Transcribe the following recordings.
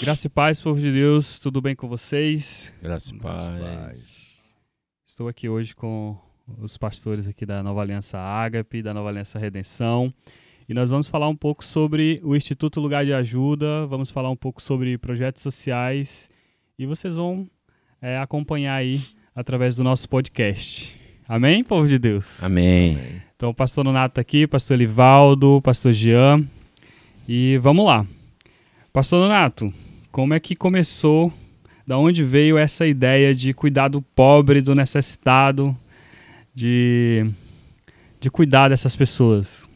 Graça e paz, povo de Deus, tudo bem com vocês? Graça e paz. Estou aqui hoje com os pastores aqui da Nova Aliança Ágape, da Nova Aliança Redenção, e nós vamos falar um pouco sobre o Instituto Lugar de Ajuda, vamos falar um pouco sobre projetos sociais, e vocês vão é, acompanhar aí através do nosso podcast. Amém, povo de Deus? Amém. Então, o pastor Nonato aqui, pastor Elivaldo, pastor Jean, e vamos lá. Pastor Donato, como é que começou, da onde veio essa ideia de cuidar do pobre, do necessitado, de, de cuidar dessas pessoas?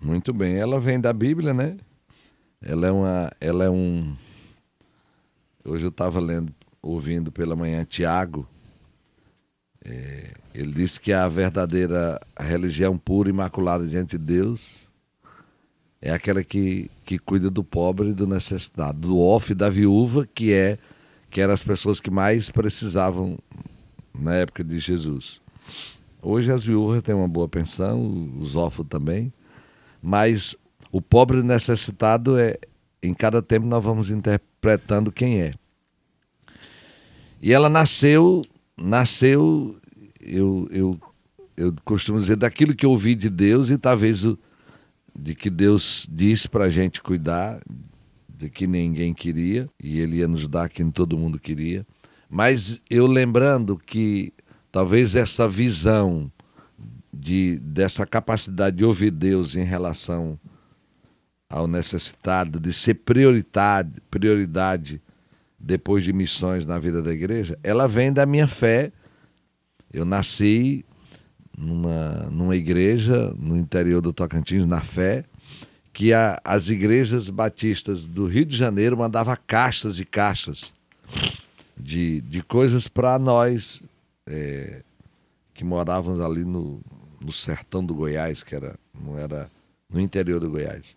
Muito bem, ela vem da Bíblia, né? Ela é uma, ela é um. Hoje eu estava lendo, ouvindo pela manhã Tiago. É, ele disse que a verdadeira religião pura e imaculada diante de Deus é aquela que, que cuida do pobre e do necessitado, do e da viúva, que é que eram as pessoas que mais precisavam na época de Jesus. Hoje as viúvas têm uma boa pensão, os órfãos também, mas o pobre necessitado é em cada tempo nós vamos interpretando quem é. E ela nasceu, nasceu, eu, eu, eu costumo dizer, daquilo que ouvi de Deus e talvez o, de que Deus disse para a gente cuidar, de que ninguém queria, e Ele ia nos dar quem todo mundo queria. Mas eu lembrando que talvez essa visão de, dessa capacidade de ouvir Deus em relação ao necessitado, de ser prioridade, prioridade depois de missões na vida da igreja, ela vem da minha fé. Eu nasci numa, numa igreja no interior do Tocantins, na fé, que a, as igrejas batistas do Rio de Janeiro mandavam caixas e caixas de, de coisas para nós é, que morávamos ali no, no sertão do Goiás, que era, não era no interior do Goiás.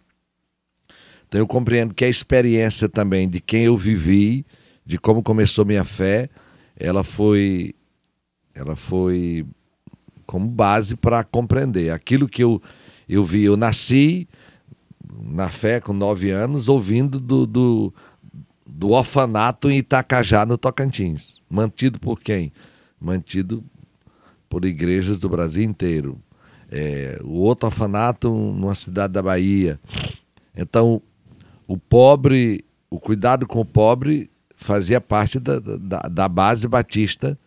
Então eu compreendo que a experiência também de quem eu vivi, de como começou minha fé, ela foi ela foi como base para compreender. Aquilo que eu, eu vi, eu nasci na fé com nove anos, ouvindo do, do, do orfanato em Itacajá, no Tocantins. Mantido por quem? Mantido por igrejas do Brasil inteiro. É, o outro orfanato numa cidade da Bahia. Então, o pobre, o cuidado com o pobre fazia parte da, da, da base batista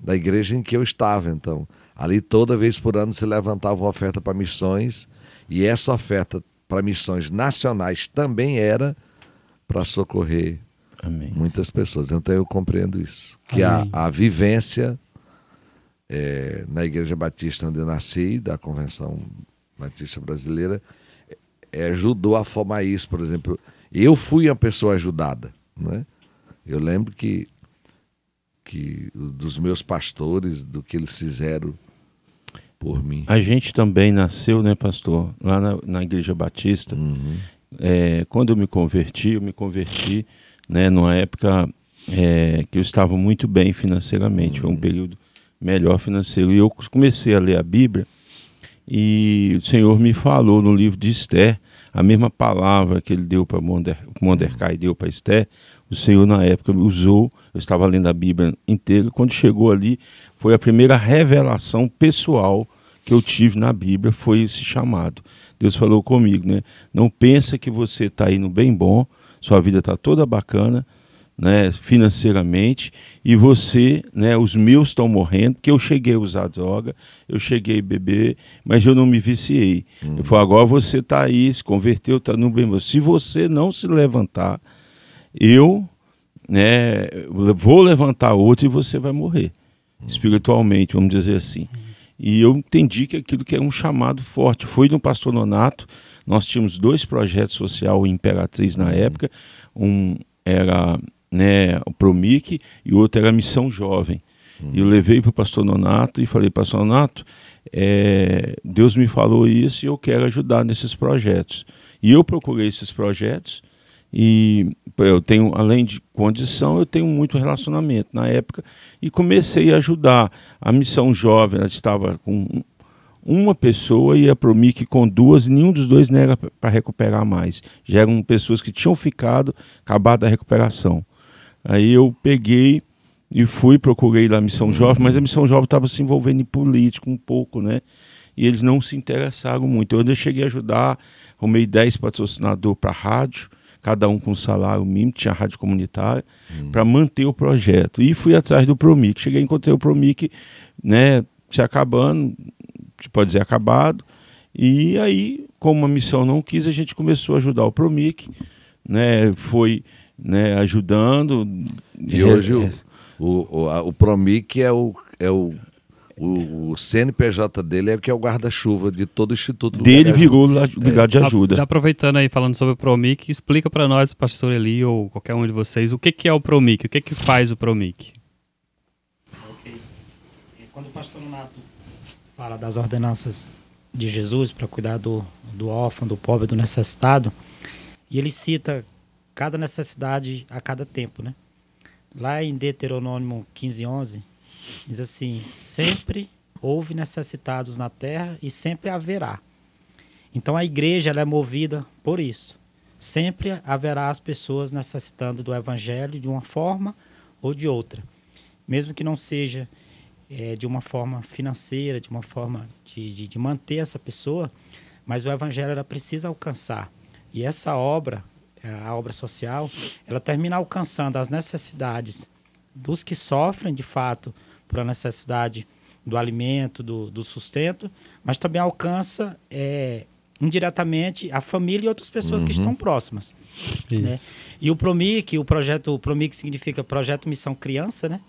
da igreja em que eu estava. Então, Ali toda vez por ano se levantava uma oferta para missões e essa oferta para missões nacionais também era para socorrer Amém. muitas pessoas. Então eu compreendo isso. Que a, a, vivência é, na Igreja Batista onde eu nasci, da Convenção Batista Brasileira, é, ajudou a formar isso. Por exemplo, eu fui uma pessoa ajudada. Né? Eu lembro que, que dos meus pastores, do que eles fizeram por mim. A gente também nasceu, né, pastor, lá na, na Igreja Batista. Uhum. É, quando eu me converti, eu me converti né, numa época é, que eu estava muito bem financeiramente, uhum. foi um período melhor financeiro. E eu comecei a ler a Bíblia e o Senhor me falou no livro de Esther, a mesma palavra que ele deu para Mordecai, deu para Esther, o Senhor na época usou, eu estava lendo a Bíblia inteira, quando chegou ali, foi a primeira revelação pessoal que eu tive na Bíblia, foi esse chamado. Deus falou comigo, né? Não pensa que você está indo bem bom, sua vida está toda bacana, né, financeiramente, e você, né, os meus estão morrendo, que eu cheguei a usar droga, eu cheguei a beber, mas eu não me viciei. Uhum. Eu falei, agora você está aí, se converteu, está no bem. Se você não se levantar, eu né, vou levantar outro e você vai morrer. Espiritualmente, vamos dizer assim. E eu entendi que aquilo que é um chamado forte. Foi no Pastor Nonato, nós tínhamos dois projetos social em Imperatriz na uhum. época, um era né, o Promic e o outro era a Missão Jovem. Uhum. E eu levei para o Pastor Nonato e falei, Pastor Nonato, é, Deus me falou isso e eu quero ajudar nesses projetos. E eu procurei esses projetos e eu tenho, além de condição, eu tenho muito relacionamento na época e comecei a ajudar. A missão jovem ela estava com uma pessoa ia para o MIC com duas, e nenhum dos dois nega para recuperar mais. Já eram pessoas que tinham ficado, acabado a recuperação. Aí eu peguei e fui, procurei lá a Missão uhum. Jovem, mas a Missão Jovem estava se envolvendo em político um pouco, né? E eles não se interessaram muito. Eu ainda cheguei a ajudar, arrumei 10 patrocinadores para rádio, cada um com salário mínimo, tinha rádio comunitária, uhum. para manter o projeto. E fui atrás do Promic. Cheguei, encontrei o Promic, né, se acabando, pode dizer acabado. E aí, como a missão não quis, a gente começou a ajudar o Promic, né, foi né, ajudando. E hoje o, o, o, o Promic é o, é o o, o, CNPJ dele é o que é o guarda-chuva de todo o Instituto. Dele virou ligado de ajuda. Já aproveitando aí, falando sobre o Promic, explica para nós, pastor Eli ou qualquer um de vocês, o que, que é o Promic, o que, que faz o Promic? Ok. Quando o pastor Nato fala das ordenanças de Jesus para cuidar do, do órfão, do pobre, do necessitado, e ele cita cada necessidade a cada tempo, né? Lá em Deuteronômio 15, 11, diz assim: sempre houve necessitados na terra e sempre haverá. Então a igreja é movida por isso. Sempre haverá as pessoas necessitando do evangelho de uma forma ou de outra. Mesmo que não seja é, de uma forma financeira, de uma forma de, de, de manter essa pessoa, mas o evangelho ela precisa alcançar. E essa obra, a obra social, ela termina alcançando as necessidades dos que sofrem de fato por a necessidade do alimento, do, do sustento, mas também alcança é, indiretamente a família e outras pessoas uhum. que estão próximas. Né? E o PROMIC, o projeto o PROMIC significa Projeto Missão Criança, né?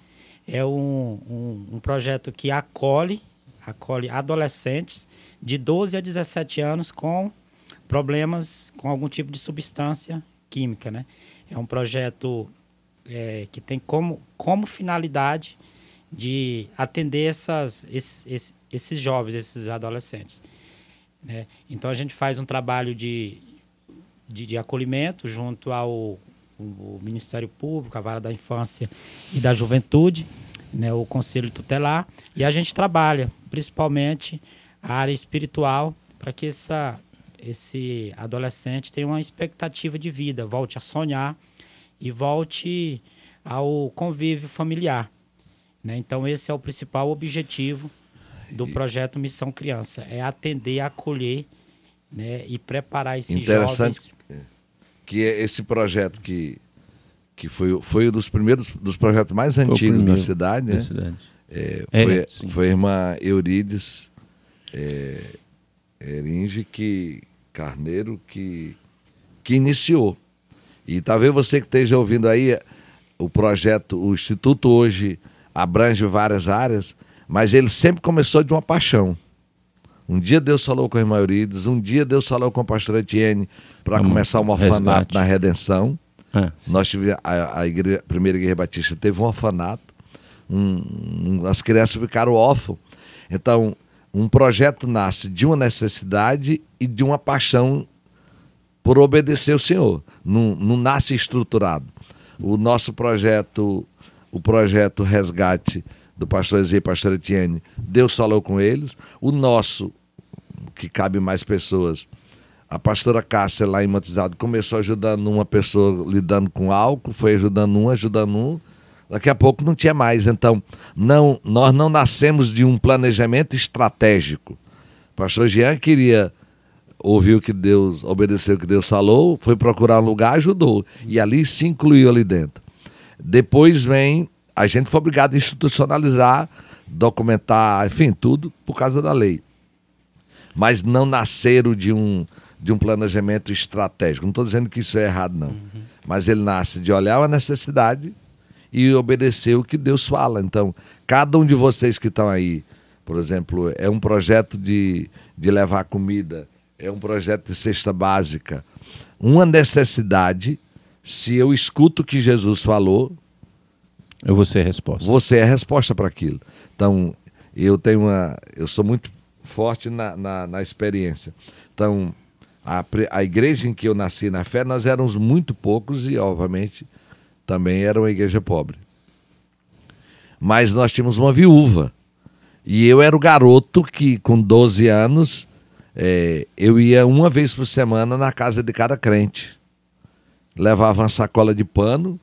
É um, um, um, projeto que acolhe, acolhe adolescentes de 12 a 17 anos com problemas com algum tipo de substância química, né? É um projeto é, que tem como, como finalidade de atender essas, esses, esses jovens, esses adolescentes. Né? Então a gente faz um trabalho de, de, de acolhimento junto ao o Ministério Público, a Vara da Infância e da Juventude, né, o Conselho Tutelar, e a gente trabalha principalmente a área espiritual para que essa, esse adolescente tenha uma expectativa de vida, volte a sonhar e volte ao convívio familiar. Né? Então, esse é o principal objetivo do projeto Missão Criança, é atender, acolher né? e preparar esses Interessante jovens. que é esse projeto que, que foi, foi um dos primeiros, dos projetos mais antigos da cidade, né? Cidade. É, foi, é, foi a irmã Eurides é, Eringe que, Carneiro que, que iniciou. E talvez você que esteja ouvindo aí, o projeto, o Instituto hoje abrange várias áreas, mas ele sempre começou de uma paixão. Um dia Deus falou com a irmã Eurides, um dia Deus falou com o pastor Etienne para começar um orfanato resgate. na Redenção. Ah, Nós tivemos, a, a, igreja, a, primeira igreja batista teve um orfanato, um, um, as crianças ficaram órfãos. Então, um projeto nasce de uma necessidade e de uma paixão por obedecer o Senhor. Não, não nasce estruturado. O nosso projeto o projeto Resgate do pastor Ezê e pastor Etienne, Deus falou com eles. O nosso, que cabe mais pessoas, a pastora Cássia lá em Matizado começou ajudando uma pessoa lidando com álcool, foi ajudando um, ajudando um. Daqui a pouco não tinha mais. Então, não, nós não nascemos de um planejamento estratégico. O pastor Jean queria ouvir o que Deus, obedeceu o que Deus falou, foi procurar um lugar, ajudou. E ali se incluiu ali dentro. Depois vem, a gente foi obrigado a institucionalizar, documentar, enfim, tudo por causa da lei. Mas não nasceram de um, de um planejamento estratégico. Não estou dizendo que isso é errado, não. Uhum. Mas ele nasce de olhar a necessidade e obedecer o que Deus fala. Então, cada um de vocês que estão aí, por exemplo, é um projeto de, de levar comida, é um projeto de cesta básica, uma necessidade se eu escuto o que Jesus falou, eu vou ser a resposta. Você é a resposta para aquilo. Então, eu tenho uma. Eu sou muito forte na, na, na experiência. Então, a, a igreja em que eu nasci na fé, nós éramos muito poucos e, obviamente, também era uma igreja pobre. Mas nós tínhamos uma viúva. E eu era o garoto que, com 12 anos, é, eu ia uma vez por semana na casa de cada crente. Levava uma sacola de pano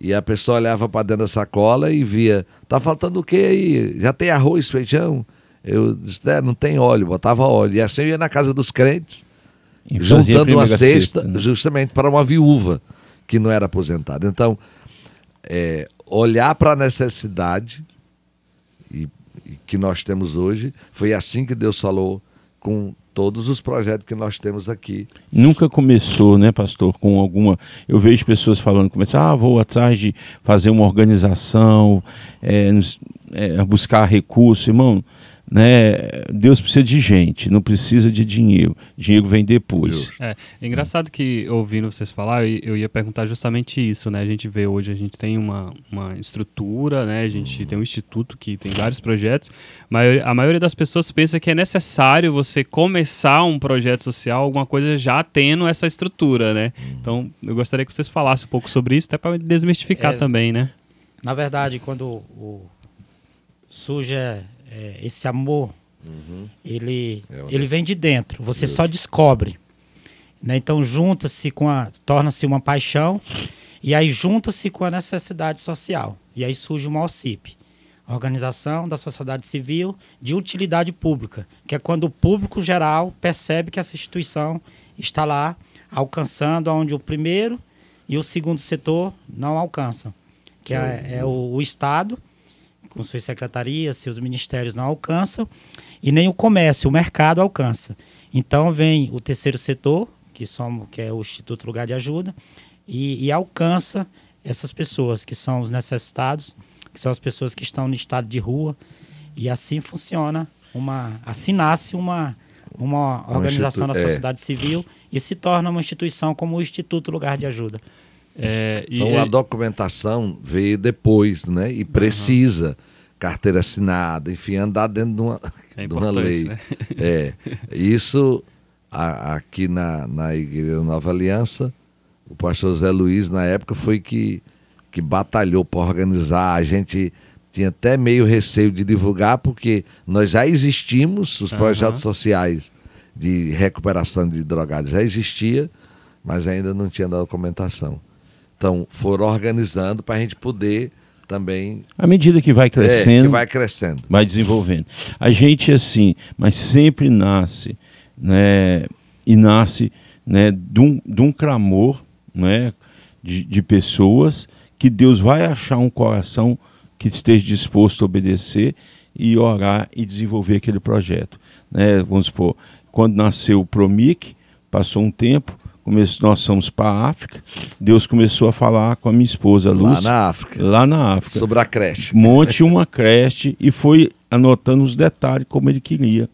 e a pessoa olhava para dentro da sacola e via: tá faltando o que aí? Já tem arroz, feijão? Eu disse: é, não tem óleo, botava óleo. E assim eu ia na casa dos crentes, juntando uma cesta, cesta né? justamente para uma viúva que não era aposentada. Então, é, olhar para a necessidade e, e que nós temos hoje, foi assim que Deus falou com todos os projetos que nós temos aqui. Nunca começou, né, pastor, com alguma. Eu vejo pessoas falando, começar, ah, vou atrás de fazer uma organização, é, é, buscar recurso, irmão né? Deus precisa de gente, não precisa de dinheiro. Dinheiro vem depois. É, é engraçado que ouvindo vocês falar, eu, eu, ia perguntar justamente isso, né? A gente vê hoje, a gente tem uma, uma estrutura, né? A gente tem um instituto que tem vários projetos, mas a maioria das pessoas pensa que é necessário você começar um projeto social, alguma coisa já tendo essa estrutura, né? Então, eu gostaria que vocês falassem um pouco sobre isso, até para desmistificar é, também, né? Na verdade, quando o, surge é, esse amor, uhum. ele, é ele vem de dentro. Você só descobre. Né? Então junta-se com a. torna-se uma paixão e aí junta-se com a necessidade social. E aí surge uma OCIP. Organização da Sociedade Civil de Utilidade Pública, que é quando o público geral percebe que essa instituição está lá alcançando onde o primeiro e o segundo setor não alcançam, que é, é o, o Estado com suas secretarias, seus ministérios não alcançam, e nem o comércio, o mercado alcança. Então vem o terceiro setor, que, somos, que é o Instituto Lugar de Ajuda, e, e alcança essas pessoas que são os necessitados, que são as pessoas que estão no estado de rua, e assim funciona uma, assim nasce uma, uma organização da é. sociedade é. civil e se torna uma instituição como o Instituto Lugar de Ajuda. É, então a documentação veio depois, né? E precisa. Uhum. Carteira assinada, enfim, andar dentro de uma, é de uma lei. Né? É. Isso a, aqui na, na Igreja Nova Aliança, o pastor Zé Luiz, na época, foi que, que batalhou para organizar. A gente tinha até meio receio de divulgar, porque nós já existimos, os projetos uhum. sociais de recuperação de drogados já existia, mas ainda não tinha documentação. Então, foram organizando para a gente poder também. À medida que vai crescendo. É, que vai crescendo. Vai desenvolvendo. A gente, assim, mas sempre nasce, né? E nasce né, de, um, de um clamor né, de, de pessoas que Deus vai achar um coração que esteja disposto a obedecer e orar e desenvolver aquele projeto. Né? Vamos supor, quando nasceu o Promic, passou um tempo, nós fomos para a África, Deus começou a falar com a minha esposa Lúcia. Lá na África. Lá na África. Sobre a creche. Monte uma creche e foi anotando os detalhes como ele queria.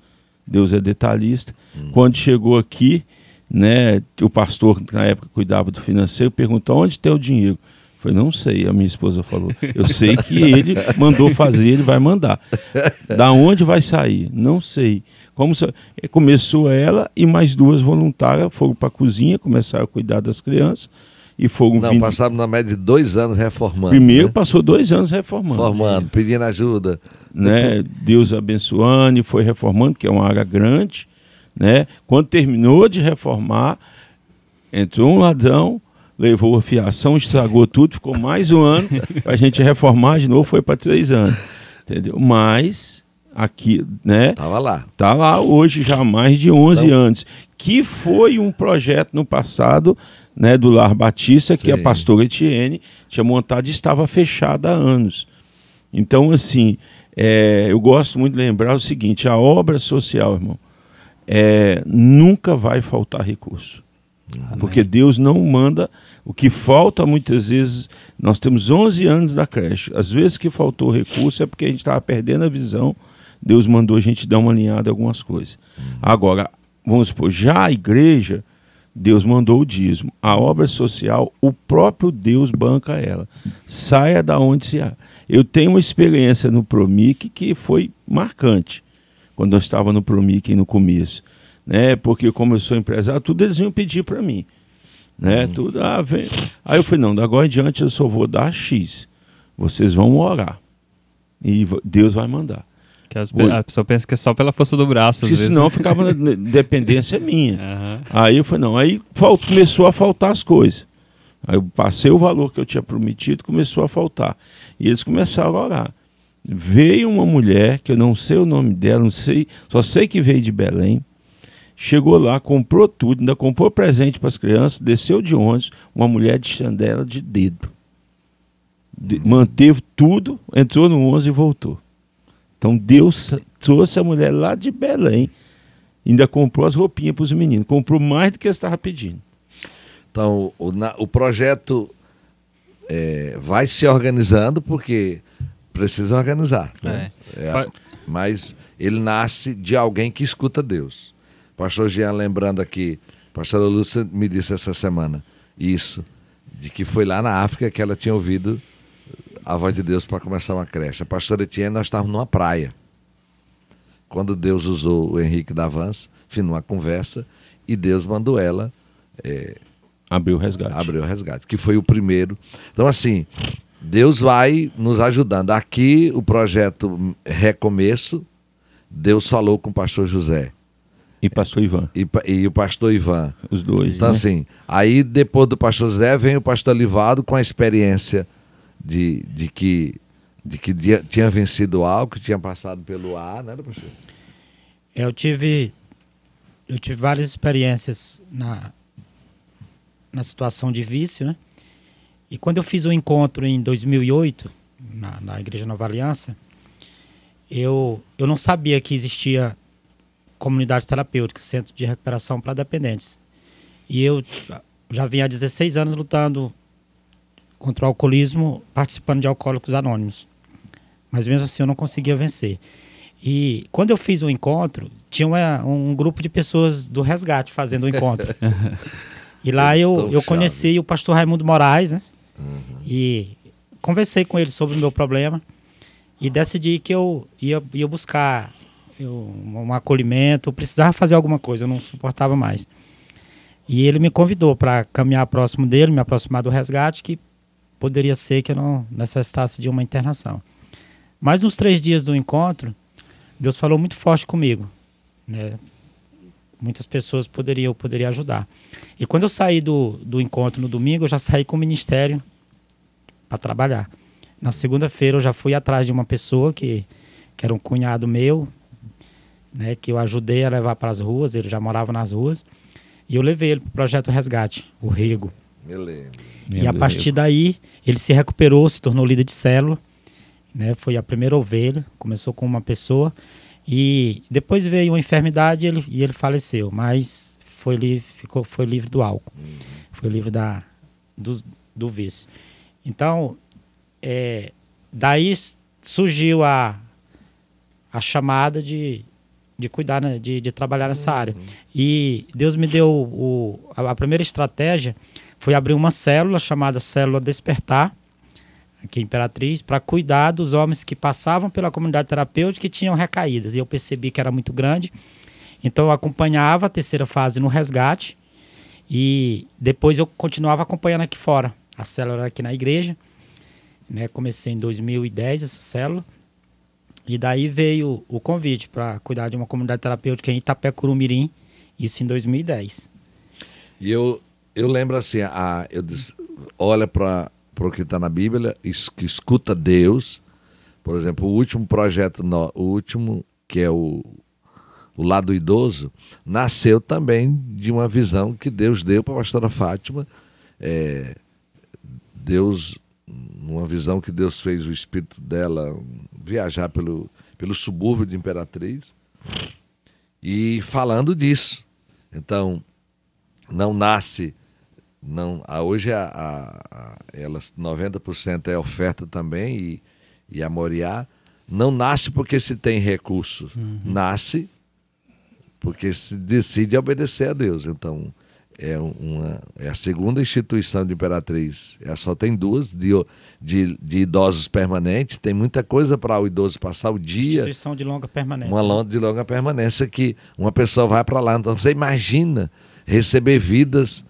Deus é detalhista. Hum. Quando chegou aqui, né, o pastor que na época cuidava do financeiro perguntou onde tem o dinheiro. Eu falei, não sei, a minha esposa falou. Eu sei que ele mandou fazer, ele vai mandar. Da onde vai sair? Não sei. Como se, começou ela e mais duas voluntárias foram para a cozinha, começaram a cuidar das crianças e foram Não, vindo... passaram na média de dois anos reformando. Primeiro né? passou dois anos reformando. Formando, pedindo ajuda. Né? Deus abençoando e foi reformando, que é uma área grande. Né? Quando terminou de reformar, entrou um ladrão, levou a fiação, estragou tudo, ficou mais um ano para a gente reformar de novo, foi para três anos. Entendeu? Mas aqui, né? Tava lá. Tá lá hoje já há mais de 11 então... anos, que foi um projeto no passado, né, do Lar Batista, Sim. que a pastora Etienne tinha montado e estava fechada há anos. Então, assim, é, eu gosto muito de lembrar o seguinte, a obra social, irmão, é, nunca vai faltar recurso. Amém. Porque Deus não manda o que falta muitas vezes, nós temos 11 anos da creche. Às vezes que faltou recurso é porque a gente estava perdendo a visão Deus mandou a gente dar uma alinhada em algumas coisas. Agora, vamos supor, já a igreja, Deus mandou o dízimo. A obra social, o próprio Deus banca ela. Saia da onde se há. Eu tenho uma experiência no Promic que foi marcante, quando eu estava no Promic no começo. Né? Porque como eu sou empresário, tudo eles vinham pedir para mim. Né? Uhum. Tudo, ah, vem. Aí eu falei, não, da agora em diante eu só vou dar X. Vocês vão orar. E Deus vai mandar. Que as, a pessoa pensa que é só pela força do braço. Às Porque vezes. senão ficava na dependência minha. Aham. Aí eu falei, não, aí fal- começou a faltar as coisas. Aí eu passei o valor que eu tinha prometido, começou a faltar. E eles começaram a orar. Veio uma mulher, que eu não sei o nome dela, não sei, só sei que veio de Belém. Chegou lá, comprou tudo, ainda comprou presente para as crianças, desceu de ônibus, uma mulher de chandela de dedo. De- manteve tudo, entrou no ônibus e voltou. Então Deus trouxe a mulher lá de Belém, ainda comprou as roupinhas para os meninos, comprou mais do que eles estavam pedindo. Então, o, na- o projeto é, vai se organizando porque precisa organizar. né? É, Pa- mas ele nasce de alguém que escuta Deus. Pastor Jean, lembrando aqui, pastora Lúcia me disse essa semana isso, de que foi lá na África que ela tinha ouvido a voz de Deus para começar uma creche. A pastora Etienne, nós estávamos numa praia. Quando Deus usou o Henrique Davans, fiz uma conversa, e Deus mandou ela Abriu o resgate. Abriu o resgate, que foi o primeiro. Então, assim, Deus vai nos ajudando. Aqui, o projeto Recomeço, Deus falou com o pastor José E pastor Ivan, e, e o pastor Ivan. os dois. Então, né? assim, aí depois do pastor José, vem o pastor Livaldo com a experiência de, de que, de que dia- tinha vencido o álcool, tinha passado pelo ar, né, pastor? Eu tive eu tive várias experiências na na situação de vício, né? E quando eu fiz o encontro em 2008 na, na Igreja Nova Aliança, eu eu não sabia que existia comunidade terapêutica, centro de recuperação para dependentes. E eu já vinha há 16 anos lutando contra o alcoolismo, participando de Alcoólicos Anônimos. Mas mesmo assim eu não conseguia vencer. E quando eu fiz o encontro, tinha uma- um grupo de pessoas do resgate fazendo o encontro. e lá eu, eu conheci o pastor Raimundo Moraes, né? E conversei com ele sobre o meu problema e decidi que eu ia, ia buscar eu- um acolhimento, eu precisava fazer alguma coisa, eu não suportava mais. E ele me convidou para caminhar próximo dele, me aproximar do resgate, que poderia ser que eu não necessitasse de uma internação. Mas nos três dias do encontro, Deus falou muito forte comigo. Né? Muitas pessoas poderiam, eu poderia ajudar. E quando eu saí do, do encontro no domingo, eu já saí com o ministério para trabalhar. Na segunda-feira eu já fui atrás de uma pessoa que, que era um cunhado meu, né, que eu ajudei a levar para as ruas, ele já morava nas ruas, e eu levei ele para o projeto Resgate, o Rego. Me lembro. E a partir daí, ele se recuperou, se tornou líder de célula, né? Foi a primeira ovelha, começou com uma pessoa e depois veio uma enfermidade e ele, e ele faleceu, mas foi, li, ficou, foi livre do álcool, foi livre da, do, do vício. Então, é, daí surgiu a, a chamada de, de cuidar, né, de, de trabalhar nessa área. E Deus me deu o, a, a primeira estratégia foi abrir uma célula chamada Célula Despertar, aqui em Imperatriz, para cuidar dos homens que passavam pela comunidade terapêutica e tinham recaídas. E eu percebi que era muito grande. Então eu acompanhava a terceira fase no resgate e depois eu continuava acompanhando aqui fora. A célula era aqui na igreja. Né? Comecei em 2010 essa célula. E daí veio o convite para cuidar de uma comunidade terapêutica em Itapé-Curumirim, isso em 2010. E eu, eu lembro assim, a, eu disse, olha para o que está na Bíblia, es- que escuta Deus. Por exemplo, o último projeto, no- o último, que é o, o Lado Idoso, nasceu também de uma visão que Deus deu para a pastora Fátima. É, Deus, uma visão que Deus fez o espírito dela viajar pelo, pelo subúrbio de Imperatriz e falando disso. Então, não nasce não a, hoje a, a, a elas 90% é oferta também e, e a Moriá não nasce porque se tem recursos. Nasce porque se decide obedecer a Deus. Então é uma é a segunda instituição de Imperatriz. Ela só tem duas de, de, de idosos permanentes. Tem muita coisa para o idoso passar o dia. Instituição de longa permanência. uma longa de longa permanência que uma pessoa vai para lá. Então você imagina receber vidas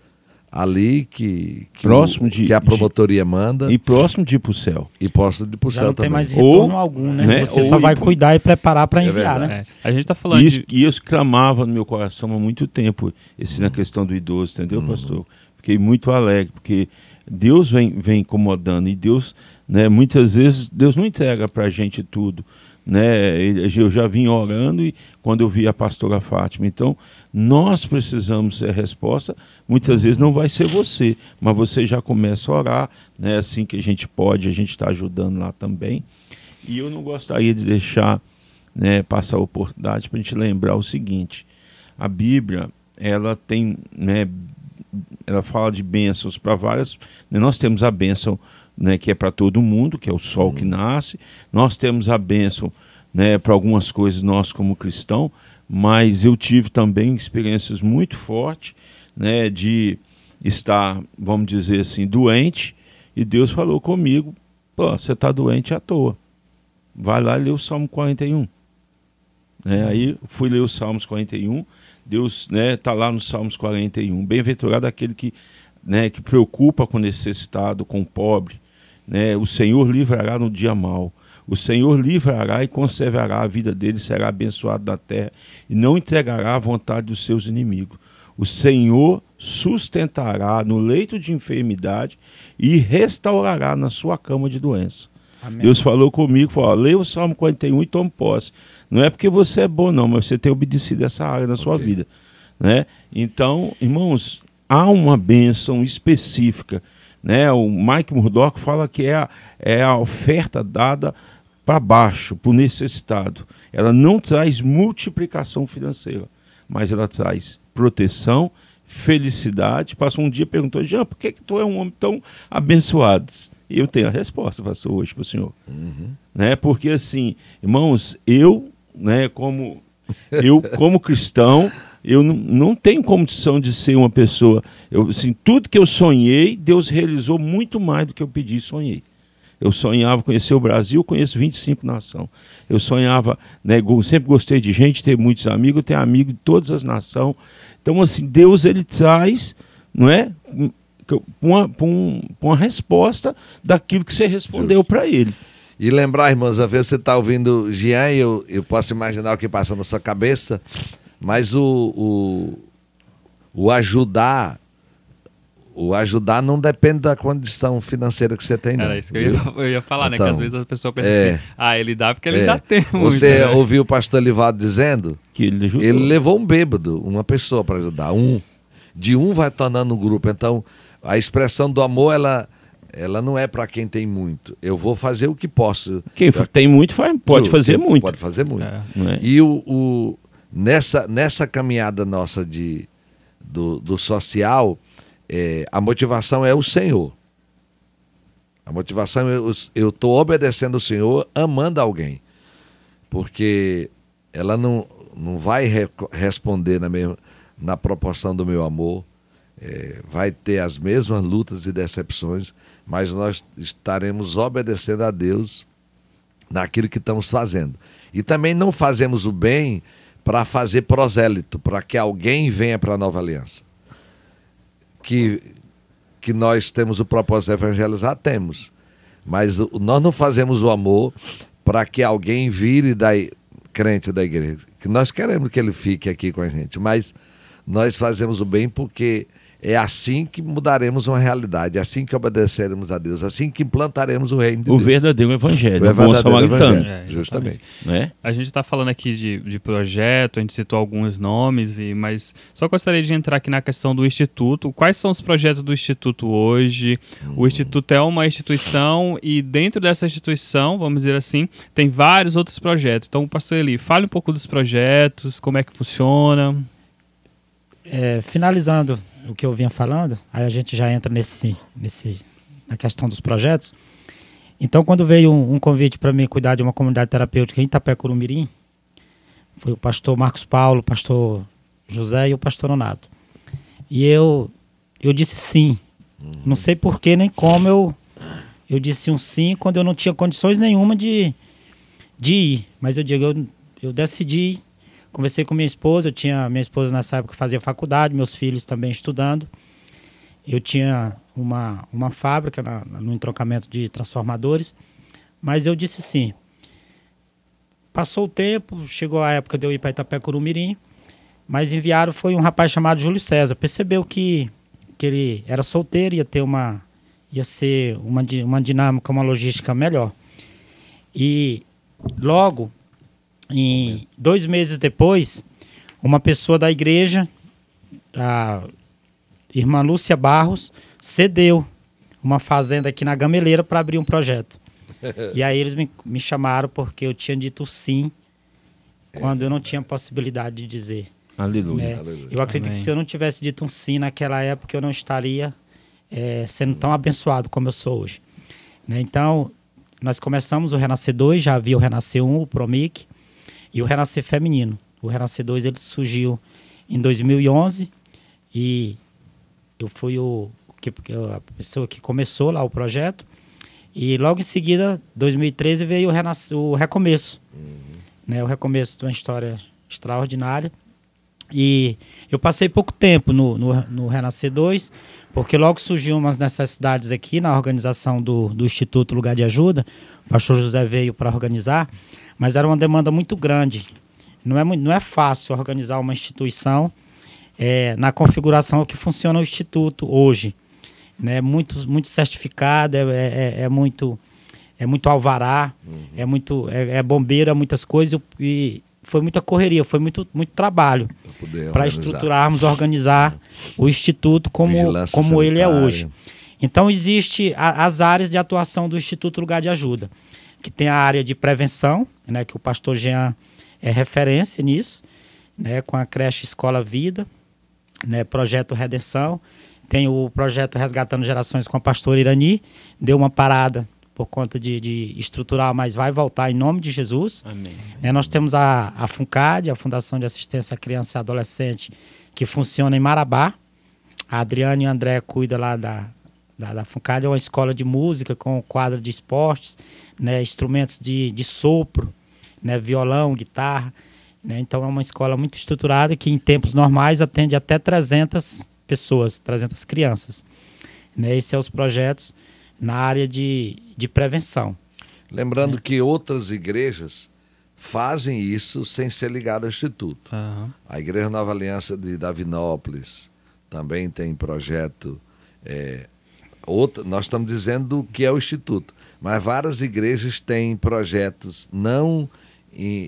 ali que, que, Próximo o- de- que a de- promotoria manda E e, próximo de ir pro céu. posso de ir pro Já céu não tem também. mais Ou, retorno algum, né? né, Você ou só vai ir- cuidar e preparar para É enviar, verdade. né? É, a gente está falando E isso, de... e isso clamava no meu coração há muito tempo, esse na questão do idoso, entendeu, pastor? Fiquei muito alegre, porque Deus vem, vem incomodando e Deus, né, muitas vezes, Deus não entrega pra gente tudo. Né? Eu já vim orando e quando eu vi a pastora Fátima. Então, nós precisamos ser resposta. Muitas vezes não vai ser você, mas você já começa a orar, né? assim que a gente pode, a gente está ajudando lá também. E eu não gostaria de deixar né, passar a oportunidade para a gente lembrar o seguinte: a Bíblia ela tem, né, ela fala de bênçãos para várias. né, nós temos a bênção né, que é para todo mundo, que é o sol que nasce. Nós temos a bênção né, para algumas coisas nós como cristão, mas eu tive também experiências muito fortes né, de estar, vamos dizer assim, doente e Deus falou comigo: você está doente à toa. Vai lá e lê o Salmo 41. Né? Aí fui ler os Salmos 41. Deus né, tá lá no Salmos 41. Bem-aventurado aquele que, né, que preocupa com o necessitado, com o pobre. Né? O Senhor livrará no dia mau. O Senhor livrará e conservará a vida dele, será abençoado na terra e não entregará a vontade dos seus inimigos. O Senhor sustentará no leito de enfermidade e restaurará na sua cama de doença. Amém. Deus falou comigo, falou, ó, leia o Salmo 41 e tome posse. Não é porque você é bom, não, mas você tem obedecido essa área na sua Ok. vida. Né? Então, irmãos, há uma bênção específica. Né? O Mike Murdock fala que é a, é a oferta dada para baixo, para o necessitado. Ela não traz multiplicação financeira, mas ela traz proteção, felicidade. Passou um dia e perguntou, Jean, por que, que tu é um homem tão abençoado? E eu tenho a resposta, pastor, hoje para o senhor Uhum. né? Porque assim, irmãos, eu, né, como eu como cristão, eu não, não tenho condição de ser uma pessoa, eu assim, tudo que eu sonhei, Deus realizou muito mais do que eu pedi e sonhei. Eu sonhava conhecer o Brasil, conheço 25 nações. Eu sonhava, né, sempre gostei de gente, ter muitos amigos, ter amigo de todas as nações. Então, assim, Deus ele traz, não é? Um- Uma, um- pra uma resposta daquilo que você respondeu para ele. E lembrar, irmãos, às vezes você está ouvindo Jean eu, eu posso imaginar o que passa na sua cabeça, mas o, o, o ajudar, o ajudar não depende da condição financeira que você tem, não. Era isso que eu ia, eu ia falar, né? Que Então, às vezes a pessoa pensa é. assim, ah, ele dá porque ele É. já tem muito. Você né? ouviu o pastor Livaldo dizendo? Que ele ajudou. Ele levou um bêbado, uma pessoa para ajudar, um. De um vai tornando um grupo. Então, a expressão do amor, ela, ela não é para quem tem muito. Eu vou fazer o que posso. Quem tem muito faz, pode Ju, fazer quem muito. Pode fazer muito. É. é? E o, o- nessa, nessa caminhada nossa de, do, do social, é, a motivação é o Senhor. A motivação é eu estou obedecendo o Senhor, amando alguém. Porque ela não, não vai re- responder na, mesma, na proporção do meu amor, é, vai ter as mesmas lutas e decepções, mas nós estaremos obedecendo a Deus naquilo que estamos fazendo. E também não fazemos o bem para fazer prosélito, para que alguém venha para a nova aliança. Que, que nós temos o propósito de evangelizar, temos. Mas nós não fazemos o amor para que alguém vire da, crente da igreja. Que nós queremos que ele fique aqui com a gente, mas nós fazemos o bem porque é assim que mudaremos uma realidade, é assim que obedeceremos a Deus, assim que implantaremos o reino de O Deus. verdadeiro evangelho, O o bom verdadeiro samaritano. evangelho, É, justamente. Né? A gente está falando aqui de, de projeto, a gente citou alguns nomes, e, mas só gostaria de entrar aqui na questão do Instituto. Quais são os projetos do Instituto hoje? O Instituto é uma instituição e dentro dessa instituição, vamos dizer assim, tem vários outros projetos. Então, pastor Eli, fale um pouco dos projetos, como é que funciona. É, finalizando o que eu vinha falando, aí a gente já entra nesse, nesse, na questão dos projetos. Então, quando veio um, um convite para mim cuidar de uma comunidade terapêutica em Itapé-Curumirim, foi o pastor Marcos Paulo, o pastor José e o pastor Nonato. E eu, eu disse sim. Não sei porquê nem como eu, eu disse um sim quando eu não tinha condições nenhuma de, de ir. Mas eu digo, eu, eu decidi, conversei com minha esposa, eu tinha minha esposa nessa época fazia faculdade, meus filhos também estudando. eu tinha uma, uma fábrica na, no entrocamento de transformadores, mas eu disse sim. Passou o tempo, chegou a época de eu ir para Itapé Curumirim, mas enviaram foi um rapaz chamado Júlio César. Percebeu que, que ele era solteiro, ia ter uma ia ser uma, uma dinâmica, uma logística melhor. E logo, em dois meses depois, uma pessoa da igreja, a irmã Lúcia Barros, cedeu uma fazenda aqui na Gameleira para abrir um projeto. e aí eles me, me chamaram porque eu tinha dito sim quando eu não tinha possibilidade de dizer. Aleluia. Né? Eu acredito Amém. que se eu não tivesse dito um sim naquela época, eu não estaria é, sendo tão abençoado como eu sou hoje. Né? Então, nós começamos o Renascer 2, já havia o Renascer 1, o Promic, e o Renascer Feminino. O Renascer 2 ele surgiu em 2011 e eu fui o, que, a pessoa que começou lá o projeto. E logo em seguida, 2013, veio o, Renascer, o Recomeço. Uhum. Né? O Recomeço de uma história extraordinária. E eu passei pouco tempo no, no, no Renascer 2, porque logo surgiu umas necessidades aqui na organização do, do Instituto Lugar de Ajuda. O pastor José veio para organizar, mas era uma demanda muito grande. Não é, não é fácil organizar uma instituição é, na configuração que funciona o Instituto hoje. Né? Muito, muito certificado, é, é, é muito é muito alvará, uhum. é muito é, é bombeiro, é muitas coisas e, foi muita correria, foi muito, muito trabalho para estruturarmos, organizar o Instituto como, como ele é hoje. Então, existe a, as áreas de atuação do Instituto Lugar de Ajuda, que tem a área de prevenção, né, que o pastor Jean é referência nisso, né, com a creche Escola Vida, né, projeto Redenção, tem o projeto Resgatando Gerações com a pastora Irani, deu uma parada por conta de, de estrutural, mas vai voltar em nome de Jesus. Amém. É, nós temos a, a FUNCAD, a Fundação de Assistência à Criança e Adolescente, que funciona em Marabá. A Adriane e o André cuidam lá da, da, da FUNCAD, é uma escola de música com quadro de esportes, né, instrumentos de, de sopro, né, violão, guitarra. Né, então é uma escola muito estruturada que em tempos normais atende até 300 pessoas, 300 crianças. Né, esses são os projetos na área de, de prevenção. Lembrando é. que outras igrejas fazem isso sem ser ligado ao Instituto. Uhum. A Igreja Nova Aliança de Davinópolis também tem projeto. É, outra, nós estamos dizendo que é o Instituto, mas várias igrejas têm projetos não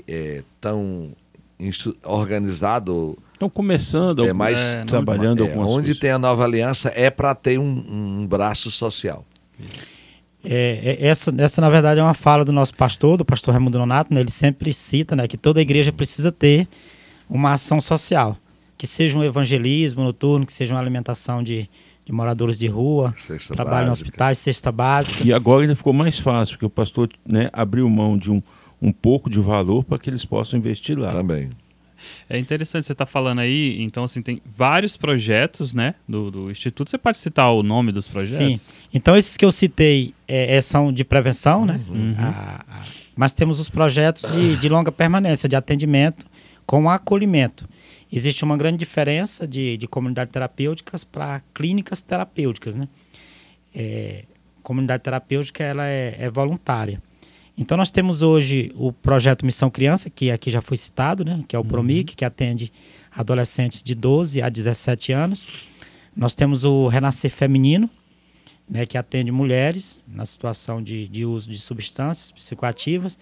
é, tão organizados. Estão começando, é, mas é, trabalhando é, Onde coisas. tem a Nova Aliança é para ter um, um braço social. É, é, essa, essa, na verdade, é uma fala do nosso pastor, do pastor Raimundo Nonato, né? ele sempre cita né, que toda igreja precisa ter uma ação social, que seja um evangelismo noturno, que seja uma alimentação de, de moradores de rua, cesta trabalho básica. em hospitais, cesta básica. E agora ainda ficou mais fácil, porque o pastor né, abriu mão de um, um pouco de valor para que eles possam investir lá. Também. É interessante você estar tá falando aí, então assim, tem vários projetos, né, do, do, Instituto. Você pode citar o nome dos projetos? Sim. Então esses que eu citei é, é são de prevenção, né? Uhum. A, a, mas temos os projetos de, de, longa permanência, de atendimento com acolhimento. Existe uma grande diferença de, de comunidades terapêuticas para clínicas terapêuticas, né? É, comunidade terapêutica ela é, é voluntária. Então nós temos hoje o projeto Missão Criança, que aqui já foi citado, né? que é o uhum. Promic, que atende adolescentes de 12 a 17 anos. Nós temos o Renascer Feminino, né, que atende mulheres na situação de, de uso de substâncias psicoativas.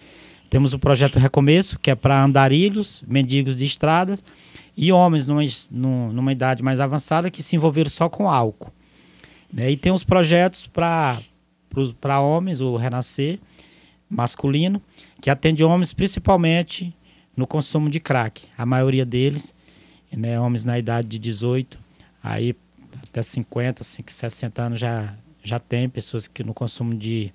Temos o projeto Recomeço, que é para andarilhos, mendigos de estradas e homens numa, numa idade mais avançada que se envolveram só com álcool. Né? E tem os projetos para homens, o Renascer, masculino, que atende homens principalmente no consumo de crack. A maioria deles, né, homens na idade de 18, aí até 50, 60 anos já, já tem pessoas que no consumo de,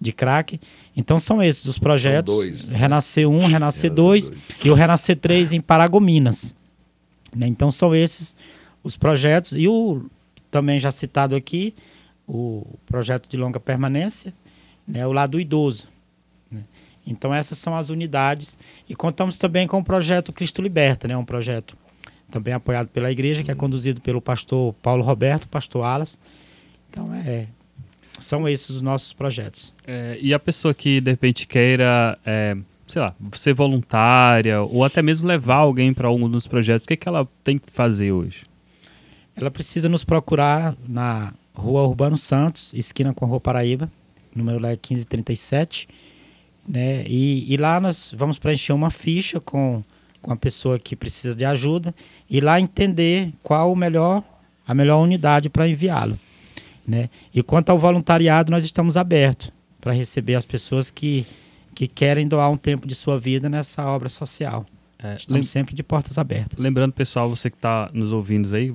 de crack. Então são esses os projetos. Dois, né? Renascer 1, Renascer 2 e o Renascer 3 em Paragominas. Né? Então são esses os projetos. E o também já citado aqui, o projeto de longa permanência, né, o lado idoso. Né? Então essas são as unidades e contamos também com o projeto Cristo Liberta, né, um projeto também apoiado pela igreja, que é conduzido pelo pastor Paulo Roberto, pastor Alas. Então, é, são esses os nossos projetos. É, e a pessoa que, de repente, queira, é, sei lá, ser voluntária ou até mesmo levar alguém para algum dos projetos, o que, é que ela tem que fazer hoje? Ela precisa nos procurar na Rua Urbano Santos, esquina com a Rua Paraíba, número lá é 1537. Né? E, e lá nós vamos preencher uma ficha com, com a pessoa que precisa de ajuda e lá entender qual o melhor, a melhor unidade para enviá-lo. Né? E quanto ao voluntariado, nós estamos abertos para receber as pessoas que, que querem doar um tempo de sua vida nessa obra social. É, estamos sempre de portas abertas. Lembrando, pessoal, você que está nos ouvindo aí,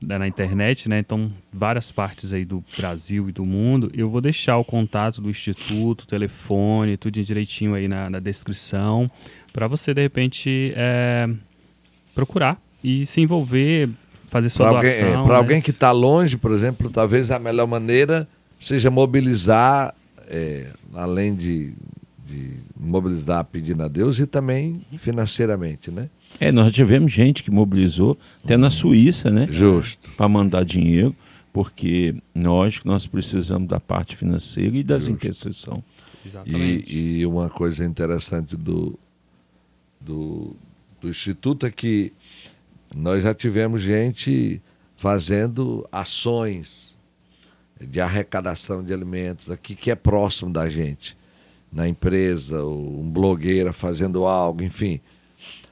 né, na internet, né? Então, várias partes aí do Brasil e do mundo. Eu vou deixar o contato do instituto, telefone, tudo direitinho aí na, na descrição, para você de repente é, procurar e se envolver, fazer sua pra doação. Alguém, Para né? alguém que está longe, por exemplo, talvez a melhor maneira seja mobilizar, é, além de, de mobilizar pedindo a Deus e também financeiramente, né? É, nós tivemos gente que mobilizou até na Suíça, né? Justo. Para mandar dinheiro, porque nós nós precisamos da parte financeira e das intercessão. E, e, uma coisa interessante do, do, do Instituto é que nós já tivemos gente fazendo ações de arrecadação de alimentos aqui que é próximo da gente, na empresa, ou um blogueira fazendo algo, enfim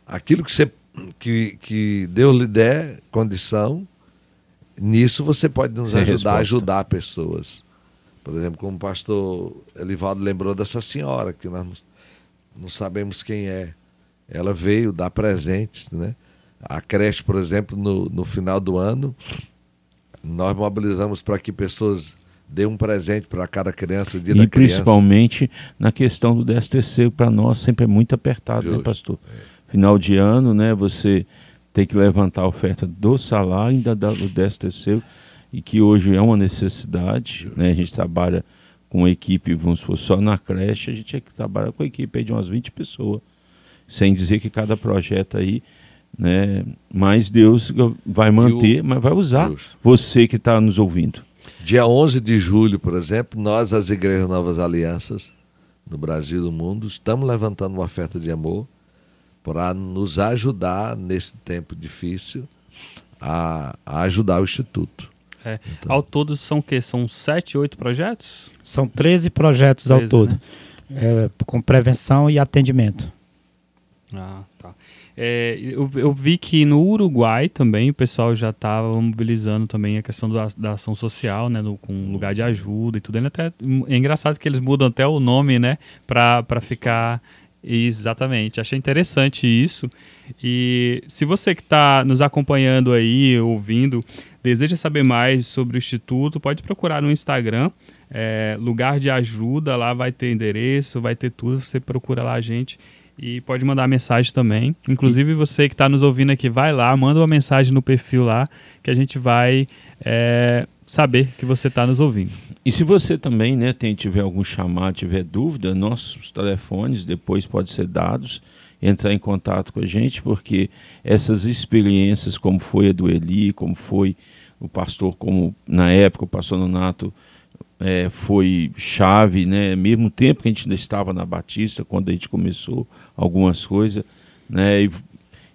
aquilo que, você, que, que Deus lhe der condição, nisso você pode nos Sem ajudar a ajudar pessoas. Por exemplo, como o pastor Elivaldo lembrou dessa senhora, que nós não, não sabemos quem é. Ela veio dar presentes, né? A creche, por exemplo, no, no final do ano, nós mobilizamos para que pessoas dê um presente para cada criança o dia e da criança. E principalmente na questão do DSTC, para nós sempre é muito apertado, né, Justo. né, pastor? É final de ano, né, você tem que levantar a oferta do salário, ainda do 10 terceiro, e que hoje é uma necessidade, né, a gente trabalha com equipe, vamos supor, só na creche, a gente é que trabalha com uma equipe de umas 20 pessoas, sem dizer que cada projeto aí, né, mais Deus vai manter, o... mas vai usar Deus. você que está nos ouvindo. Dia 11 de julho, por exemplo, nós, as Igrejas Novas Alianças, no Brasil e no mundo, estamos levantando uma oferta de amor para nos ajudar nesse tempo difícil a, a ajudar o Instituto. É. Então, ao todo são o quê? São sete, oito projetos? São 13 projetos 13, ao todo, né? é, com prevenção e atendimento. Ah. É, eu, eu, vi que no Uruguai também o pessoal já estava mobilizando também a questão da, da ação social, né, no, com lugar de ajuda e tudo. Até, é engraçado que eles mudam até o nome, né, para ficar Exatamente, achei interessante isso. E se você que está nos acompanhando aí, ouvindo, deseja saber mais sobre o Instituto, pode procurar no Instagram, é, lugar de ajuda, lá vai ter endereço, vai ter tudo, você procura lá a gente e pode mandar mensagem também. Inclusive você que está nos ouvindo aqui, vai lá, manda uma mensagem no perfil lá que a gente vai é, saber que você está nos ouvindo. E se você também né, tem, tiver algum chamado, tiver dúvida, nossos telefones depois podem ser dados, entrar em contato com a gente, porque essas experiências, como foi a do Eli, como foi o pastor, como na época o pastor Nonato é, foi chave, né? mesmo tempo que a gente ainda estava na Batista, quando a gente começou algumas coisas, né?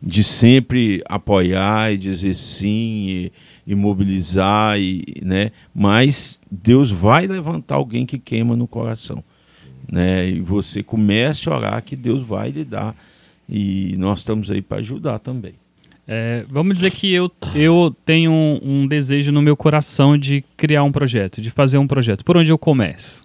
de sempre apoiar e dizer sim, e, e mobilizar, e, né? mas Deus vai levantar alguém que queima no coração. Né? E você comece a orar que Deus vai lhe dar. E nós estamos aí para ajudar também. É, vamos dizer que eu, eu tenho um, um, desejo no meu coração de criar um projeto, de fazer um projeto. Por onde eu começo?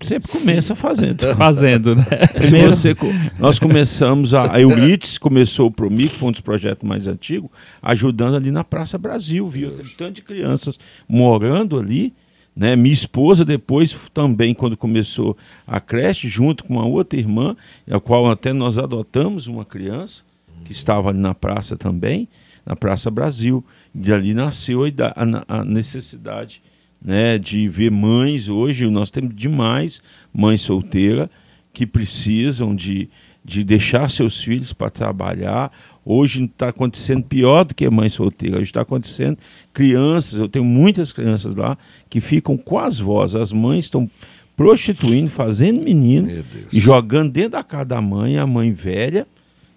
Sempre começa fazendo. Fazendo, né? Primeiro, você, nós começamos, a, a Eurites começou o Promi, que foi um dos projetos mais antigos, ajudando ali na Praça Brasil, viu? Tem tanto de crianças morando ali, né? Minha esposa depois também, quando começou a creche, junto com uma outra irmã, a qual até nós adotamos uma criança, que estava ali na praça também, na Praça Brasil. De ali nasceu a, a necessidade né, de ver mães hoje, nós temos demais mães solteiras que precisam de, de deixar seus filhos para trabalhar Hoje está acontecendo pior do que mãe solteira. Hoje está acontecendo crianças, eu tenho muitas crianças lá que ficam com as vozes. As mães estão prostituindo, fazendo menino e jogando dentro da casa da mãe, a mãe velha.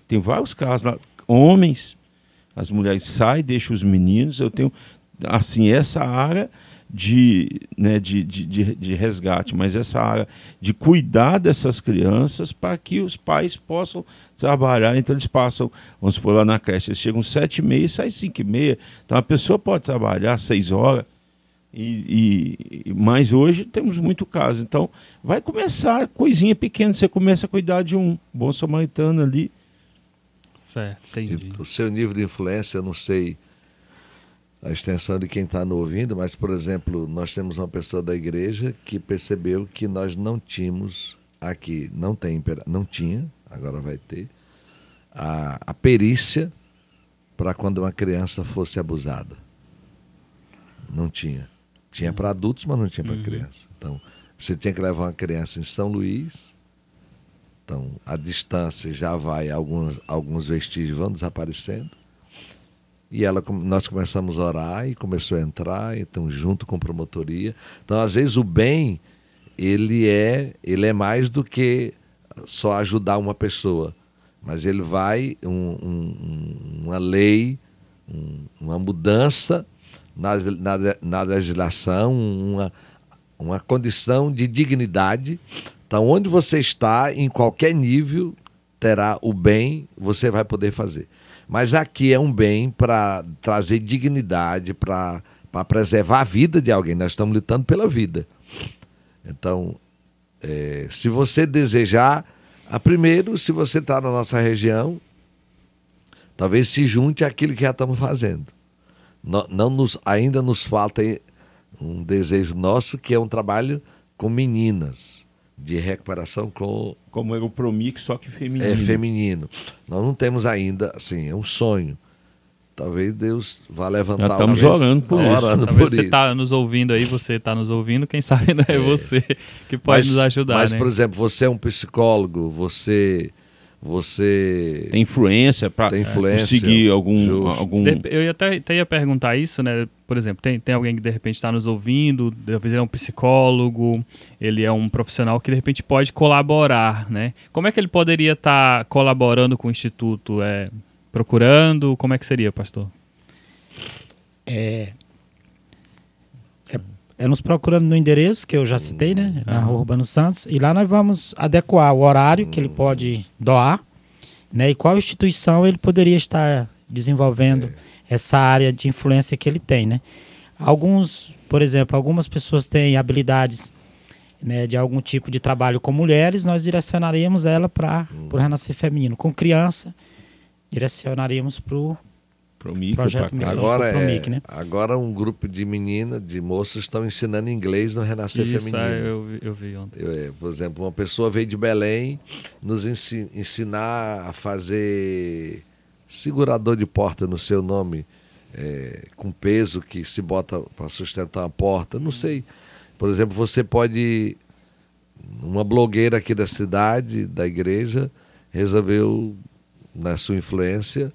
Tem vários casos lá, homens, as mulheres saem, deixam os meninos. Eu tenho, assim, essa área de, né, de, de, de, de resgate, mas essa área de cuidar dessas crianças para que os pais possam trabalhar. Então eles passam, vamos supor, lá na creche, eles chegam sete e meia e saem cinco e meia. Então a pessoa pode trabalhar seis horas. E, e, mas hoje temos muito caso. Então vai começar coisinha pequena. Você começa a cuidar de um bom samaritano ali. Certo, entendi. E o seu nível de influência, eu não sei a extensão de quem está nos ouvindo, mas, por exemplo, nós temos uma pessoa da igreja que percebeu que nós não tínhamos aqui, não tem, não tinha, agora vai ter, a, a perícia para quando uma criança fosse abusada. Não tinha. Tinha para adultos, mas não tinha para uhum. criança. Então, você tinha que levar uma criança em São Luís. Então, a distância já vai, alguns, alguns vestígios vão desaparecendo e ela, nós começamos a orar e começou a entrar, então junto com a promotoria. Então, às vezes o bem, ele é, ele é mais do que só ajudar uma pessoa, mas ele vai um, um, uma lei, um, uma mudança na, na, na legislação, uma, uma condição de dignidade. Então, onde você está, em qualquer nível, terá o bem, você vai poder fazer. Mas aqui é um bem para trazer dignidade, para preservar a vida de alguém. Nós estamos lutando pela vida. Então, é, se você desejar, a primeiro, se você está na nossa região, talvez se junte àquilo que já estamos fazendo. Não, não nos, ainda nos falta um desejo nosso que é um trabalho com meninas de recuperação com. Como era o Promix, só que feminino. É feminino. Nós não temos ainda, assim, é um sonho. Talvez Deus vá levantar. Já estamos vez, orando por isso. Orando Talvez por você está nos ouvindo aí, você está nos ouvindo, quem sabe não é, é. você que pode mas, nos ajudar. Mas, né? por exemplo, você é um psicólogo, você você tem influência para conseguir algum, algum... Eu ia até, até, ia perguntar isso, né? Por exemplo, tem, tem alguém que de repente está nos ouvindo, talvez ele é um psicólogo, ele é um profissional que de repente pode colaborar, né? Como é que ele poderia estar tá colaborando com o Instituto? É, procurando? Como é que seria, pastor? É, é, nos procurando no endereço que eu já citei, né? Na Rua Urbano Santos. E lá nós vamos adequar o horário que ele pode doar, né? E qual instituição ele poderia estar desenvolvendo é. essa área de influência que ele tem, né? Alguns, por exemplo, algumas pessoas têm habilidades né, de algum tipo de trabalho com mulheres, nós direcionaríamos ela para o Renascer Feminino. Com criança, direcionaríamos para o Promic, projeto Missão agora, Promic, é, né? agora um grupo de meninas, de moças, estão ensinando inglês no Renascer Isso, Feminino. É, eu, eu vi ontem. Eu, é, por exemplo, uma pessoa veio de Belém nos ensinar a fazer segurador de porta no seu nome, é, com peso que se bota para sustentar uma porta. Não sei. Por exemplo, você pode. Uma blogueira aqui da cidade, da igreja, resolveu, na sua influência,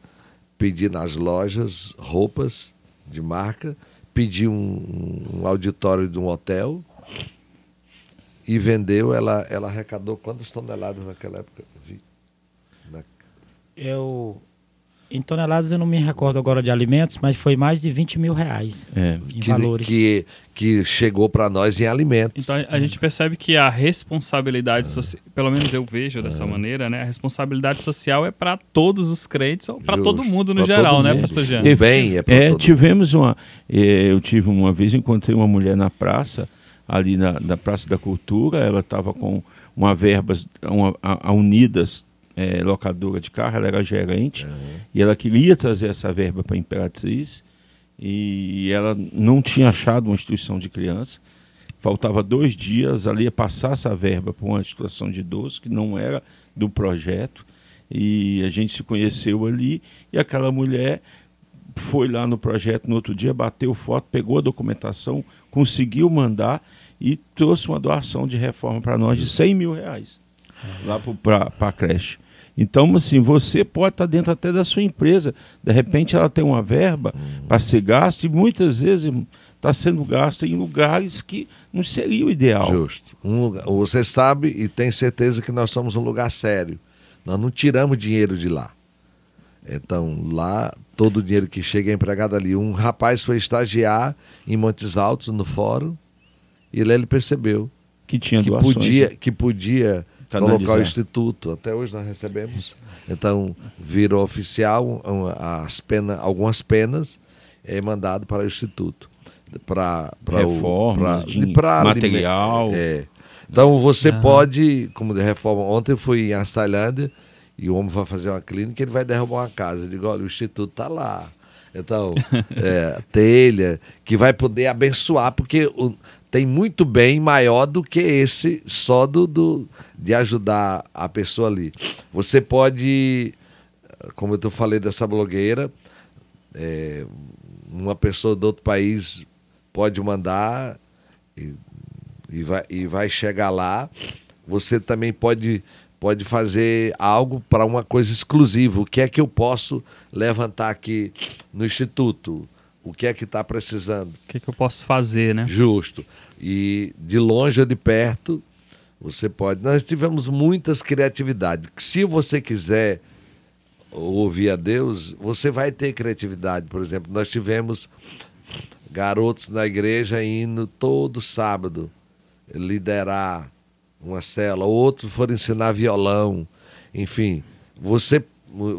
pedir nas lojas roupas de marca, pedir um, um auditório de um hotel e vendeu. Ela, ela arrecadou quantas toneladas naquela época? Eu em toneladas eu não me recordo agora de alimentos, mas foi mais de 20 mil reais é. em que, valores. Que, que chegou para nós em alimentos. Então a, gente percebe que a responsabilidade ah. social, pelo menos eu vejo dessa ah. maneira, né? A responsabilidade social é para todos os crentes, para todo mundo no geral, né, pastor Jean? Bem, é, é tivemos uma. É, eu tive uma vez, encontrei uma mulher na praça, ali na, na Praça da Cultura, ela estava com uma verba, uma, a, a Unidas é, locadora de carro, ela era gerente, uhum. e ela queria trazer essa verba para a Imperatriz, e ela não tinha achado uma instituição de criança. Faltava dois dias, ali ia passar essa verba para uma instituição de idosos, que não era do projeto, e a gente se conheceu ali, e aquela mulher foi lá no projeto no outro dia, bateu foto, pegou a documentação, conseguiu mandar e trouxe uma doação de reforma para nós de 100 mil reais lá para a creche. Então, assim, você pode estar dentro até da sua empresa. De repente ela tem uma verba para ser gasta e muitas vezes está sendo gasto em lugares que não seria o ideal. Justo. Um lugar, você sabe e tem certeza que nós somos um lugar sério. Nós não tiramos dinheiro de lá. Então, lá, todo o dinheiro que chega é empregado ali. Um rapaz foi estagiar em Montes Altos, no fórum, e lá ele percebeu que tinha que doações, podia, né? que podia colocar o instituto. Até hoje nós recebemos. Então, virou oficial as penas, algumas penas é mandado para o instituto. Para reforma, pra, material. É. Então você uhum. pode, como de reforma, ontem eu fui em Tailândia e o homem vai fazer uma clínica, ele vai derrubar uma casa. Eu digo, olha, o instituto está lá. Então, é, telha, que vai poder abençoar, porque o, tem muito bem maior do que esse só do, do de ajudar a pessoa ali. Você pode, como eu falei dessa blogueira, é, uma pessoa de outro país pode mandar e, e, vai, e vai chegar lá. Você também pode, pode fazer algo para uma coisa exclusiva. O que é que eu posso levantar aqui no Instituto? O que é que está precisando? O que, é que eu posso fazer, né? Justo. E de longe ou de perto, você pode. Nós tivemos muitas criatividades. Se você quiser ouvir a Deus, você vai ter criatividade. Por exemplo, nós tivemos garotos na igreja indo todo sábado liderar uma cela, outros foram ensinar violão, enfim. Você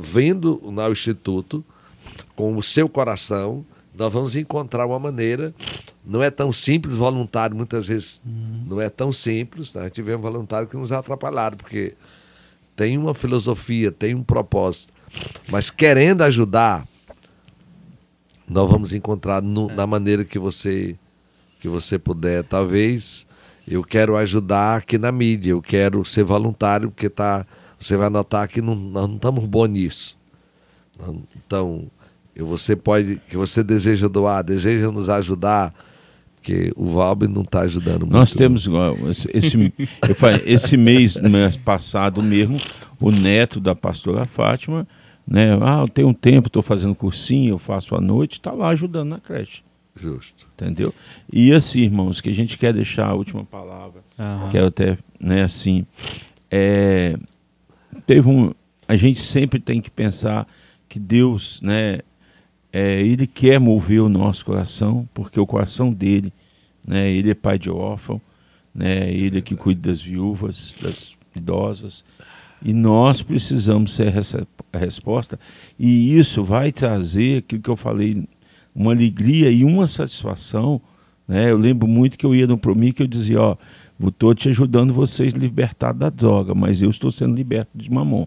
vendo no instituto com o seu coração, nós vamos encontrar uma maneira. Não é tão simples, voluntário muitas vezes uhum. não é tão simples. Né? Tivemos voluntários que nos atrapalharam, porque tem uma filosofia, tem um propósito. Mas querendo ajudar, nós vamos encontrar no, é. na maneira que você que você puder. Talvez eu quero ajudar aqui na mídia, eu quero ser voluntário, porque tá, você vai notar que não, nós não estamos bons nisso. Então, você pode, que você deseja doar, deseja nos ajudar, que o Valber não está ajudando muito. Nós temos esse, esse, esse mês, mês passado mesmo, o neto da pastora Fátima, né? Ah, eu tenho um tempo, estou fazendo cursinho, eu faço à noite, está lá ajudando na creche. Justo. Entendeu? E assim, irmãos, que a gente quer deixar a última palavra, uhum. que é até, né, assim, é, teve um, a gente sempre tem que pensar que Deus, né, é, ele quer mover o nosso coração, porque o coração dele, né, ele é pai de órfão, né, ele é que cuida das viúvas, das idosas, e nós precisamos ser a resposta, e isso vai trazer aquilo que eu falei, uma alegria e uma satisfação. Né? Eu lembro muito que eu ia no Promi que eu dizia, ó, estou te ajudando vocês libertar da droga, mas eu estou sendo liberto de mamon.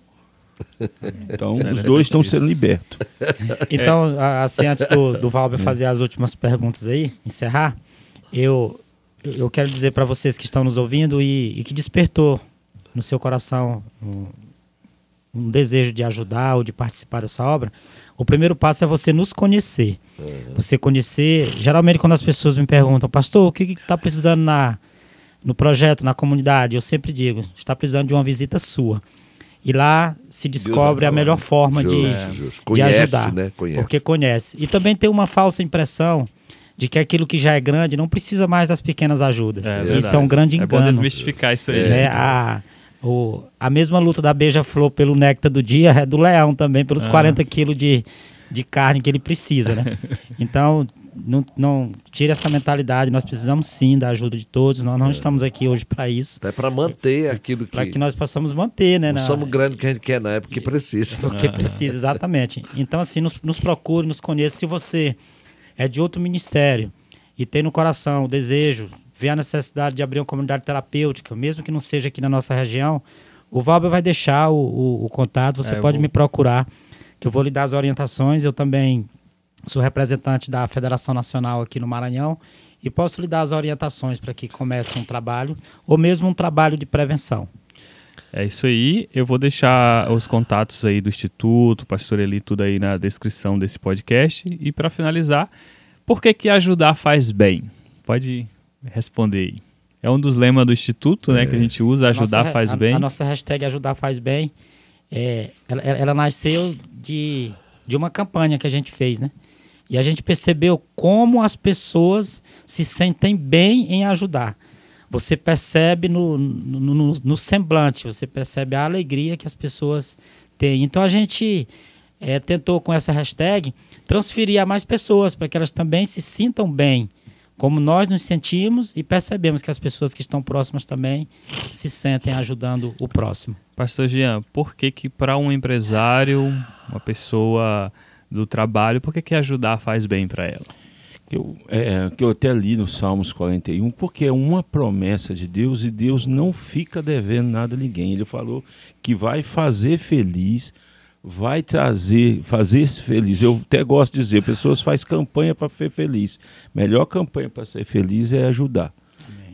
Então, os dois estão sendo libertos. Então, assim, antes do, do Valber fazer as últimas perguntas aí, encerrar, eu, eu quero dizer para vocês que estão nos ouvindo e, e que despertou no seu coração um, um, desejo de ajudar ou de participar dessa obra, o primeiro passo é você nos conhecer. Uhum. Você conhecer. Geralmente, quando as pessoas me perguntam, pastor, o que está precisando na, no projeto, na comunidade? Eu sempre digo, está precisando de uma visita sua. E lá se descobre a melhor forma de, de ajudar. Né? Conhece. Porque conhece. E também tem uma falsa impressão de que aquilo que já é grande não precisa mais das pequenas ajudas. É, isso é um grande engano. É bom desmistificar isso aí. É, a, o, a mesma luta da beija-flor pelo néctar do dia é do leão também, pelos ah. 40 quilos de, de carne que ele precisa, né? Então, não, não tire essa mentalidade. Nós precisamos sim da ajuda de todos. Nós não é. estamos aqui hoje para isso. É para manter aquilo que. Para que nós possamos manter, né? Não na... somos grandes que a gente quer, não é porque precisa. Porque precisa, exatamente. Então, assim, nos, nos procure, nos conheça. Se você é de outro ministério e tem no coração o desejo, vê a necessidade de abrir uma comunidade terapêutica, mesmo que não seja aqui na nossa região, o Valber vai deixar o, o, o contato. Você é, pode vou... me procurar, que eu vou lhe dar as orientações. Eu também Sou representante da Federação Nacional aqui no Maranhão e posso lhe dar as orientações para que comece um trabalho ou mesmo um trabalho de prevenção. É isso aí. Eu vou deixar os contatos aí do Instituto, Pastor Eli, tudo aí na descrição desse podcast. E para finalizar, por que, que ajudar faz bem? Pode responder aí. É um dos lemas do Instituto, né, que a gente usa, ajudar nossa, faz a, bem. A nossa hashtag ajudar faz bem é, ela, ela nasceu de, de uma campanha que a gente fez, né? E a gente percebeu como as pessoas se sentem bem em ajudar. Você percebe no, no, no, no semblante, você percebe a alegria que as pessoas têm. Então a gente é, tentou com essa hashtag transferir a mais pessoas para que elas também se sintam bem, como nós nos sentimos e percebemos que as pessoas que estão próximas também se sentem ajudando o próximo. Pastor Jean, por que que para um empresário, uma pessoa do trabalho, por que ajudar faz bem para ela? Eu, é, que eu até li no Salmos 41, porque é uma promessa de Deus e Deus não fica devendo nada a ninguém. Ele falou que vai fazer feliz vai trazer, fazer se feliz. Eu até gosto de dizer, pessoas fazem campanha para ser feliz. Melhor campanha para ser feliz é ajudar.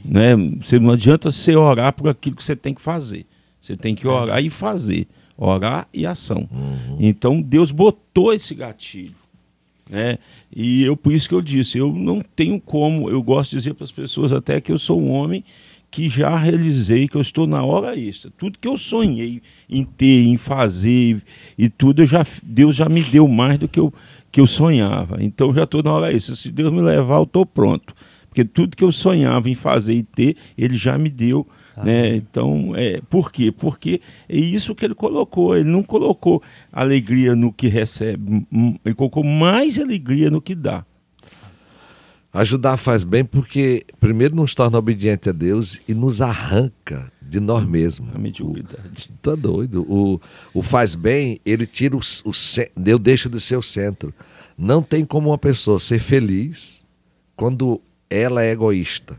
Né? Você não adianta você orar por aquilo que você tem que fazer. Você tem que orar e fazer. Orar e ação. Uhum. Então Deus botou esse gatilho. Né? E eu por isso que eu disse, eu não tenho como, eu gosto de dizer para as pessoas até que eu sou um homem que já realizei, que eu estou na hora extra. Tudo que eu sonhei em ter, em fazer e tudo, já, Deus já me deu mais do que eu, que eu sonhava. Então eu já estou na hora extra. Se Deus me levar, eu estou pronto. Porque tudo que eu sonhava em fazer e ter, Ele já me deu. Ah, né? Então, é, por quê? Porque é isso que ele colocou. Ele não colocou alegria no que recebe, ele colocou mais alegria no que dá. Ajudar faz bem porque, primeiro, nos torna obediente a Deus e nos arranca de nós mesmos. A mediocridade. Tá doido. O, o faz bem, ele tira o, o. Eu deixo de ser o centro. Não tem como uma pessoa ser feliz quando ela é egoísta.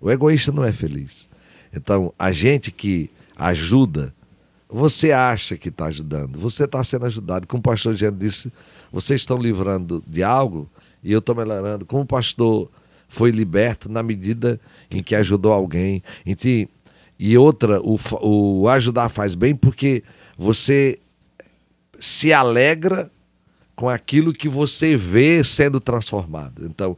O egoísta não é feliz. Então, a gente que ajuda, você acha que está ajudando, você está sendo ajudado. Como o pastor Jean disse, vocês estão livrando de algo e eu estou melhorando. Como pastor foi liberto na medida em que ajudou alguém. E outra, o, o ajudar faz bem porque você se alegra com aquilo que você vê sendo transformado. Então,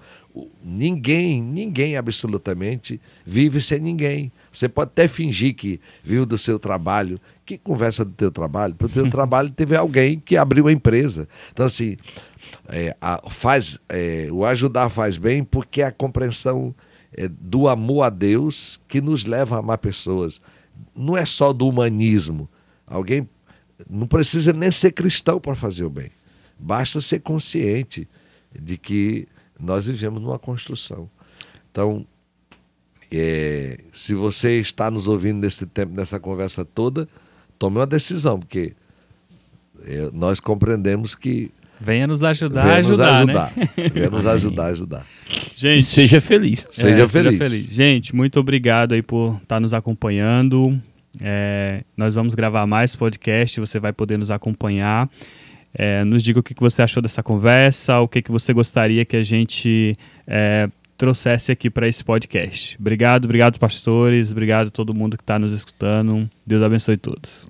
ninguém, ninguém absolutamente vive sem ninguém. Você pode até fingir que viu do seu trabalho. Que conversa do teu trabalho? Para o teu trabalho teve alguém que abriu a empresa. Então, assim, é, a, faz, é, o ajudar faz bem porque é a compreensão é, do amor a Deus que nos leva a amar pessoas. Não é só do humanismo. Alguém não precisa nem ser cristão para fazer o bem. Basta ser consciente de que nós vivemos numa construção. Então, é, se você está nos ouvindo nesse tempo, nessa conversa toda, tome uma decisão, porque é, nós compreendemos que Venha nos ajudar Venha ajudar, nos ajudar. Né? Venha nos ajudar a ajudar. Gente, e seja feliz. É, seja, feliz. seja, feliz. Gente, muito obrigado aí por estar tá nos acompanhando. É, nós vamos gravar mais podcast, você vai poder nos acompanhar. É, nos diga o que você achou dessa conversa, o que você gostaria que a gente é, trouxesse aqui para esse podcast. Obrigado, obrigado, pastores, obrigado a todo mundo que está nos escutando. Deus abençoe todos.